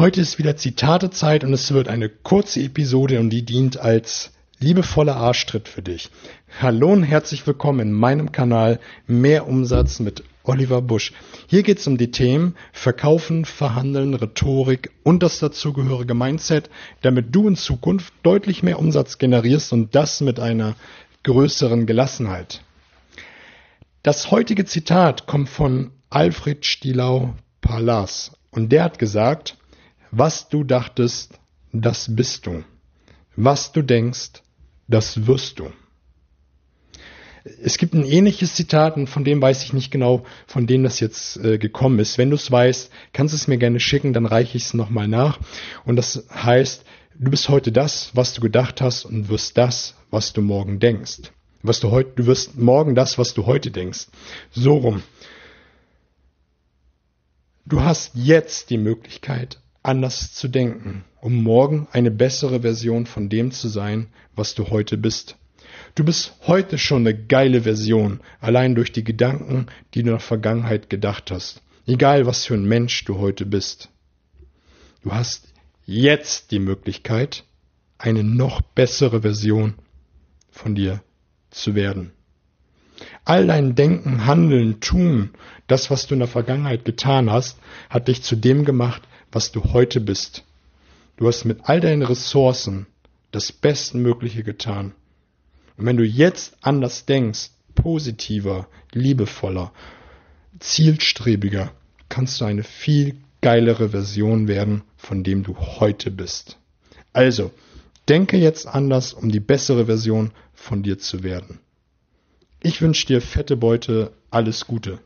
Heute ist wieder Zitatezeit und es wird eine kurze Episode und die dient als liebevoller Arschtritt für dich. Hallo und herzlich willkommen in meinem Kanal Mehr Umsatz mit Oliver Busch. Hier geht es um die Themen Verkaufen, Verhandeln, Rhetorik und das dazugehörige Mindset, damit du in Zukunft deutlich mehr Umsatz generierst und das mit einer größeren Gelassenheit. Das heutige Zitat kommt von Alfred Stielau Palas und der hat gesagt, was du dachtest, das bist du. Was du denkst, das wirst du. Es gibt ein ähnliches Zitat, und von dem weiß ich nicht genau, von dem das jetzt äh, gekommen ist. Wenn du es weißt, kannst du es mir gerne schicken, dann reiche ich es nochmal nach. Und das heißt, du bist heute das, was du gedacht hast und wirst das, was du morgen denkst. Was du heute, du wirst morgen das, was du heute denkst. So rum. Du hast jetzt die Möglichkeit, anders zu denken, um morgen eine bessere Version von dem zu sein, was du heute bist. Du bist heute schon eine geile Version, allein durch die Gedanken, die du in der Vergangenheit gedacht hast. Egal, was für ein Mensch du heute bist. Du hast jetzt die Möglichkeit, eine noch bessere Version von dir zu werden. All dein Denken, Handeln, Tun, das, was du in der Vergangenheit getan hast, hat dich zu dem gemacht, was du heute bist. Du hast mit all deinen Ressourcen das Bestmögliche getan. Und wenn du jetzt anders denkst, positiver, liebevoller, zielstrebiger, kannst du eine viel geilere Version werden, von dem du heute bist. Also, denke jetzt anders, um die bessere Version von dir zu werden. Ich wünsche dir fette Beute, alles Gute.